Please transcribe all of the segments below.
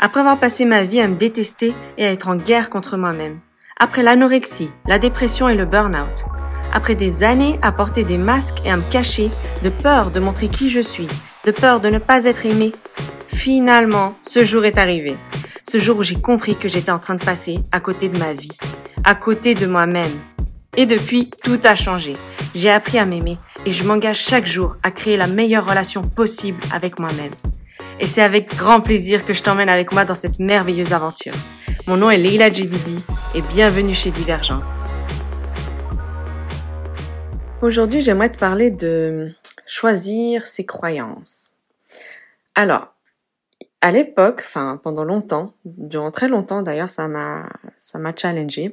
Après avoir passé ma vie à me détester et à être en guerre contre moi-même. Après l'anorexie, la dépression et le burn-out. Après des années à porter des masques et à me cacher, de peur de montrer qui je suis, de peur de ne pas être aimé, finalement, ce jour est arrivé. Ce jour où j'ai compris que j'étais en train de passer à côté de ma vie, à côté de moi-même. Et depuis, tout a changé. J'ai appris à m'aimer et je m'engage chaque jour à créer la meilleure relation possible avec moi-même. Et c'est avec grand plaisir que je t'emmène avec moi dans cette merveilleuse aventure. Mon nom est Leila Jedidi et bienvenue chez Divergence. Aujourd'hui, j'aimerais te parler de choisir ses croyances. Alors, à l'époque, enfin pendant longtemps, durant très longtemps d'ailleurs, ça m'a ça m'a challengé.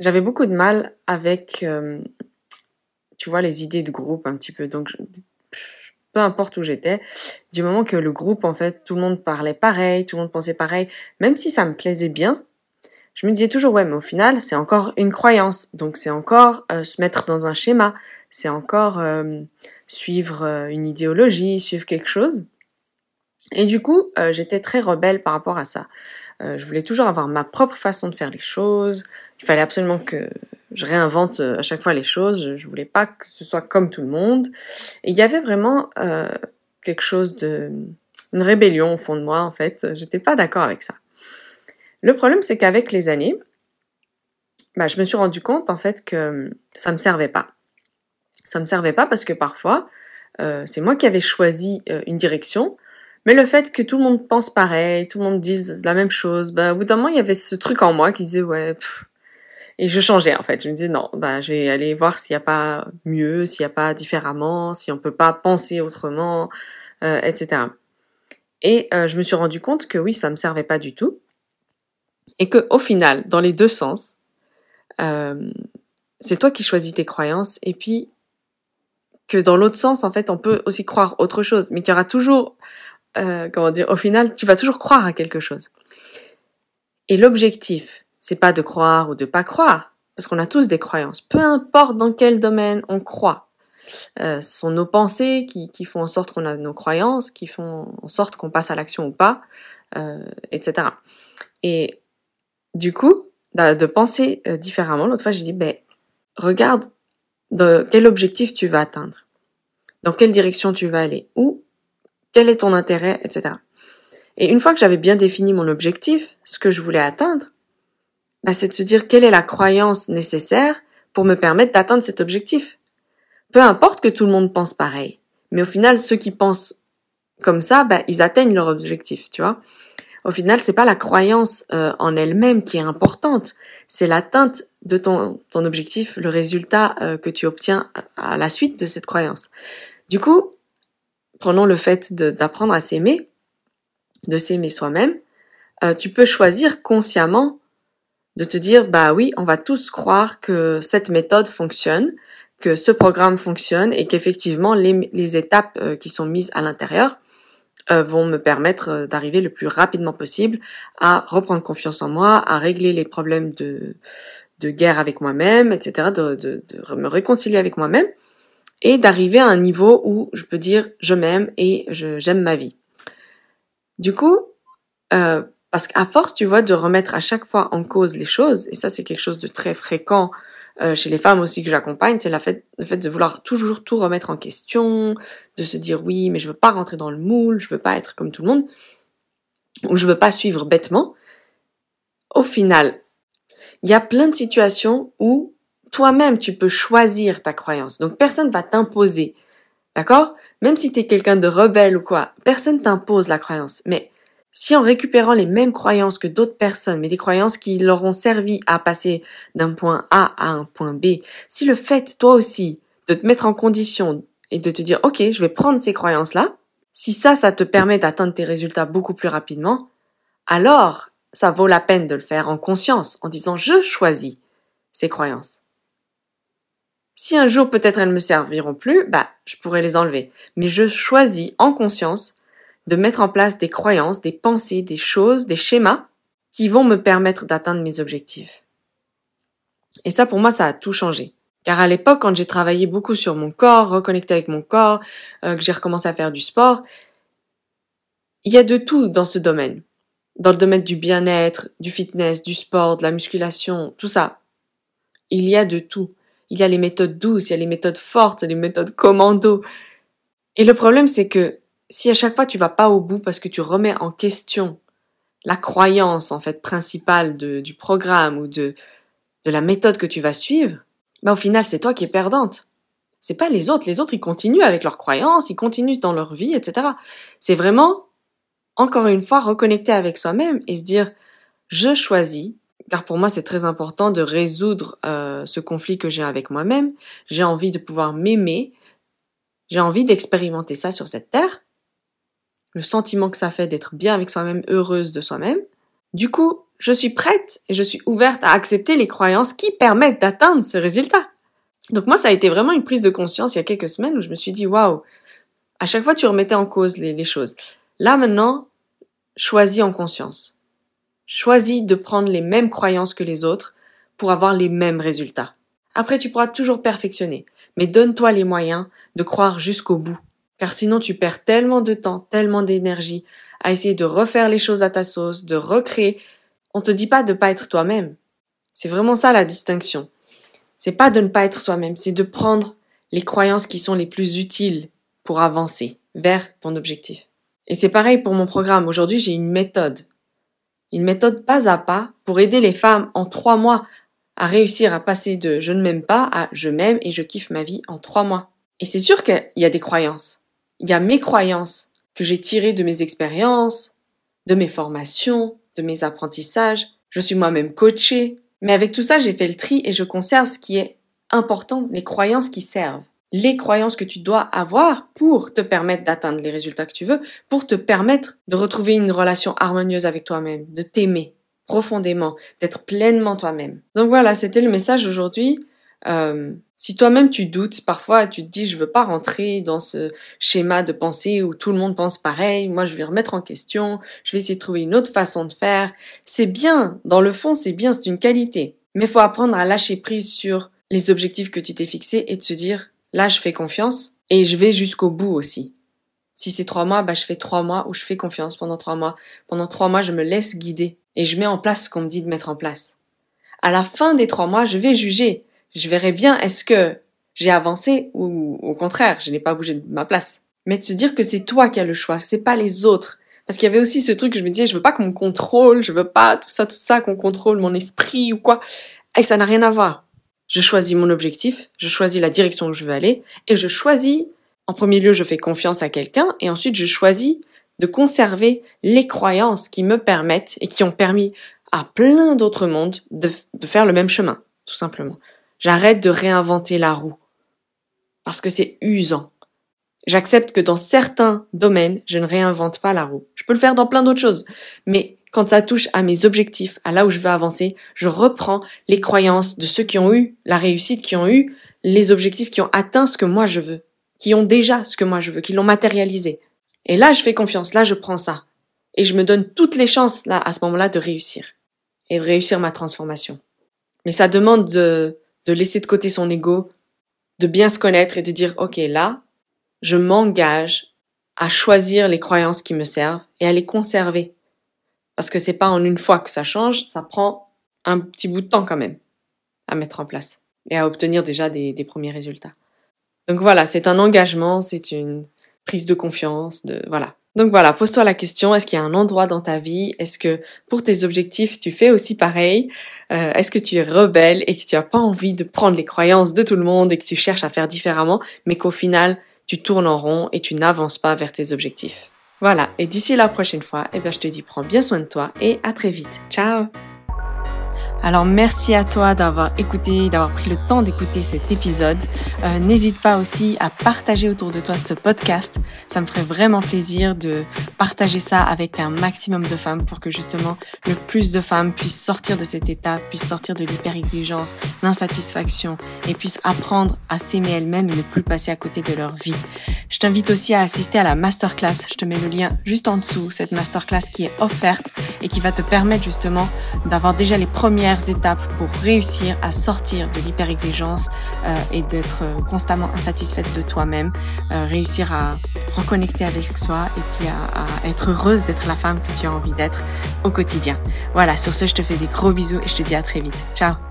J'avais beaucoup de mal avec, euh, tu vois, les idées de groupe un petit peu. Donc, peu importe où j'étais, du moment que le groupe, en fait, tout le monde parlait pareil, tout le monde pensait pareil, même si ça me plaisait bien, je me disais toujours, ouais, mais au final, c'est encore une croyance. Donc, c'est encore euh, se mettre dans un schéma, c'est encore euh, suivre euh, une idéologie, suivre quelque chose. Et du coup, j'étais très rebelle par rapport à ça. je voulais toujours avoir ma propre façon de faire les choses. Il fallait absolument que je réinvente à chaque fois les choses. Je, voulais pas que ce soit comme tout le monde. Et il y avait vraiment quelque chose de une rébellion au fond de moi en fait. J'étais pas d'accord avec ça. Le problème, c'est qu'avec les années, bah, je me suis rendu compte en fait que ça me servait pas. Ça me servait pas parce que parfois, euh, c'est moi qui avais choisi euh, une direction, mais le fait que tout le monde pense pareil, tout le monde dise la même chose, bah, au bout d'un moment, il y avait ce truc en moi qui disait ouais, et je changeais en fait. Je me disais non, bah, je vais aller voir s'il n'y a pas mieux, s'il n'y a pas différemment, si on peut pas penser autrement, euh, etc. Et je me suis rendu compte que oui, ça me servait pas du tout et que au final, dans les deux sens, euh, c'est toi qui choisis tes croyances et puis que dans l'autre sens, en fait, on peut aussi croire autre chose, mais qu'il y aura toujours, euh, comment dire, au final, tu vas toujours croire à quelque chose. Et l'objectif, c'est pas de croire ou de pas croire, parce qu'on a tous des croyances. Peu importe dans quel domaine on croit, euh, ce sont nos pensées qui, qui font en sorte qu'on a nos croyances, qui font en sorte qu'on passe à l'action ou pas, euh, etc. Et du coup, de penser euh, différemment, l'autre fois, j'ai dit, ben, regarde de quel objectif tu vas atteindre, dans quelle direction tu vas aller, ou quel est ton intérêt, etc. Et une fois que j'avais bien défini mon objectif, ce que je voulais atteindre, ben, c'est de se dire quelle est la croyance nécessaire pour me permettre d'atteindre cet objectif. Peu importe que tout le monde pense pareil, mais au final, ceux qui pensent comme ça, ben, ils atteignent leur objectif, tu vois. Au final, c'est pas la croyance euh, en elle-même qui est importante, c'est l'atteinte de ton, ton objectif, le résultat euh, que tu obtiens à la suite de cette croyance. Du coup, prenons le fait d'apprendre à s'aimer, de s'aimer soi-même. Euh, tu peux choisir consciemment de te dire bah oui, on va tous croire que cette méthode fonctionne, que ce programme fonctionne et qu'effectivement les, étapes qui sont mises à l'intérieur euh, vont me permettre euh, d'arriver le plus rapidement possible à reprendre confiance en moi, à régler les problèmes de, guerre avec moi-même, etc., de, me réconcilier avec moi-même et d'arriver à un niveau où je peux dire je m'aime et j'aime ma vie. Du coup, euh, parce qu'à force, tu vois, de remettre à chaque fois en cause les choses, et ça c'est quelque chose de très fréquent euh, chez les femmes aussi que j'accompagne, c'est le fait de vouloir toujours tout remettre en question, de se dire oui, mais je veux pas rentrer dans le moule, je veux pas être comme tout le monde, ou je veux pas suivre bêtement. Au final, il y a plein de situations où toi-même tu peux choisir ta croyance. Donc personne va t'imposer. D'accord? Même si tu es quelqu'un de rebelle ou quoi, personne t'impose la croyance. Mais si en récupérant les mêmes croyances que d'autres personnes, mais des croyances qui leur ont servi à passer d'un point A à un point B, si le fait, toi aussi, de te mettre en condition et de te dire, OK, je vais prendre ces croyances-là, si ça, ça te permet d'atteindre tes résultats beaucoup plus rapidement, alors ça vaut la peine de le faire en conscience, en disant, je choisis ces croyances. Si un jour peut-être elles me serviront plus, bah, je pourrais les enlever. Mais je choisis en conscience de mettre en place des croyances, des pensées, des choses, des schémas qui vont me permettre d'atteindre mes objectifs. Et ça, pour moi, ça a tout changé. Car à l'époque, quand j'ai travaillé beaucoup sur mon corps, reconnecté avec mon corps, euh, que j'ai recommencé à faire du sport, il y a de tout dans ce domaine. dans le domaine du bien-être, du fitness, du sport, de la musculation, tout ça. Il y a de tout. Il y a les méthodes douces, il y a les méthodes fortes, les méthodes commando. Et le problème, c'est que si à chaque fois tu vas pas au bout parce que tu remets en question la croyance, en fait, principale du programme ou de, de la méthode que tu vas suivre, ben au final, c'est toi qui es perdante. C'est pas les autres. Les autres, ils continuent avec leurs croyances, ils continuent dans leur vie, etc. C'est vraiment, encore une fois, reconnecter avec soi-même et se dire, je choisis, car pour moi, c'est très important de résoudre euh, ce conflit que j'ai avec moi-même. J'ai envie de pouvoir m'aimer. J'ai envie d'expérimenter ça sur cette terre. Le sentiment que ça fait d'être bien avec soi-même, heureuse de soi-même. Du coup, je suis prête et je suis ouverte à accepter les croyances qui permettent d'atteindre ce résultat. Donc moi, ça a été vraiment une prise de conscience il y a quelques semaines où je me suis dit, waouh, à chaque fois tu remettais en cause les, les choses. Là maintenant, choisis en conscience. Choisis de prendre les mêmes croyances que les autres pour avoir les mêmes résultats. Après, tu pourras toujours perfectionner, mais donne-toi les moyens de croire jusqu'au bout. Car sinon, tu perds tellement de temps, tellement d'énergie à essayer de refaire les choses à ta sauce, de recréer. On te dit pas de pas être toi-même. C'est vraiment ça la distinction c'est pas de ne pas être soi-même, c'est de prendre les croyances qui sont les plus utiles pour avancer vers ton objectif. Et c'est pareil pour mon programme. Aujourd'hui, j'ai une méthode. Une méthode pas à pas pour aider les femmes en trois mois à réussir à passer de je ne m'aime pas à je m'aime et je kiffe ma vie en trois mois. Et c'est sûr qu'il y a des croyances. Il y a mes croyances que j'ai tirées de mes expériences, de mes formations, de mes apprentissages. Je suis moi-même coachée. Mais avec tout ça, j'ai fait le tri et je conserve ce qui est important, les croyances qui servent. Les croyances que tu dois avoir pour te permettre d'atteindre les résultats que tu veux, pour te permettre de retrouver une relation harmonieuse avec toi-même, de t'aimer profondément, d'être pleinement toi-même. Donc voilà, c'était le message aujourd'hui. Euh, si toi-même tu doutes parfois, tu te dis je veux pas rentrer dans ce schéma de pensée où tout le monde pense pareil, moi je vais remettre en question, je vais essayer de trouver une autre façon de faire. C'est bien, dans le fond c'est bien, c'est une qualité. Mais faut apprendre à lâcher prise sur les objectifs que tu t'es fixés et de se dire là je fais confiance et je vais jusqu'au bout aussi. Si c'est trois mois, bah je fais trois mois où je fais confiance pendant trois mois. Pendant trois mois, je me laisse guider et je mets en place ce qu'on me dit de mettre en place. À la fin des trois mois, je vais juger je verrai bien est-ce que j'ai avancé ou au contraire, je n'ai pas bougé de ma place? Mais de se dire que c'est toi qui as le choix, c'est pas les autres. Parce qu'il y avait aussi ce truc que je me disais, je veux pas qu'on me contrôle, je veux pas tout ça, tout ça, qu'on contrôle mon esprit ou quoi. Et ça n'a rien à voir. Je choisis mon objectif, je choisis la direction où je veux aller, et je choisis, en premier lieu, je fais confiance à quelqu'un, et ensuite je choisis de conserver les croyances qui me permettent et qui ont permis à plein d'autres mondes de, de faire le même chemin, tout simplement. J'arrête de réinventer la roue. Parce que c'est usant. J'accepte que dans certains domaines, je ne réinvente pas la roue. Je peux le faire dans plein d'autres choses. Mais quand ça touche à mes objectifs, à là où je veux avancer, je reprends les croyances de ceux qui ont eu la réussite, qui ont eu les objectifs, qui ont atteint ce que moi je veux, qui ont déjà ce que moi je veux, qui l'ont matérialisé. Et là, je fais confiance, là, je prends ça. Et je me donne toutes les chances, là, à ce moment-là, de réussir. Et de réussir ma transformation. Mais ça demande de, de laisser de côté son ego, de bien se connaître et de dire, OK, là, je m'engage à choisir les croyances qui me servent et à les conserver. Parce que c'est pas en une fois que ça change, ça prend un petit bout de temps quand même à mettre en place et à obtenir déjà des, des premiers résultats. Donc voilà, c'est un engagement, c'est une prise de confiance, de, voilà. Donc voilà, pose-toi la question, est-ce qu'il y a un endroit dans ta vie Est-ce que pour tes objectifs, tu fais aussi pareil euh, Est-ce que tu es rebelle et que tu as pas envie de prendre les croyances de tout le monde et que tu cherches à faire différemment, mais qu'au final, tu tournes en rond et tu n'avances pas vers tes objectifs Voilà, et d'ici la prochaine fois, eh bien je te dis prends bien soin de toi et à très vite. Ciao alors merci à toi d'avoir écouté, d'avoir pris le temps d'écouter cet épisode. Euh, n'hésite pas aussi à partager autour de toi ce podcast. Ça me ferait vraiment plaisir de partager ça avec un maximum de femmes pour que justement le plus de femmes puissent sortir de cet état, puissent sortir de l'hyper-exigence, l'insatisfaction et puissent apprendre à s'aimer elles-mêmes et ne plus passer à côté de leur vie. Je t'invite aussi à assister à la masterclass. Je te mets le lien juste en dessous, cette masterclass qui est offerte et qui va te permettre justement d'avoir déjà les premières étapes pour réussir à sortir de l'hyperexigence euh, et d'être constamment insatisfaite de toi-même, euh, réussir à reconnecter avec soi et puis à être heureuse d'être la femme que tu as envie d'être au quotidien. Voilà, sur ce, je te fais des gros bisous et je te dis à très vite. Ciao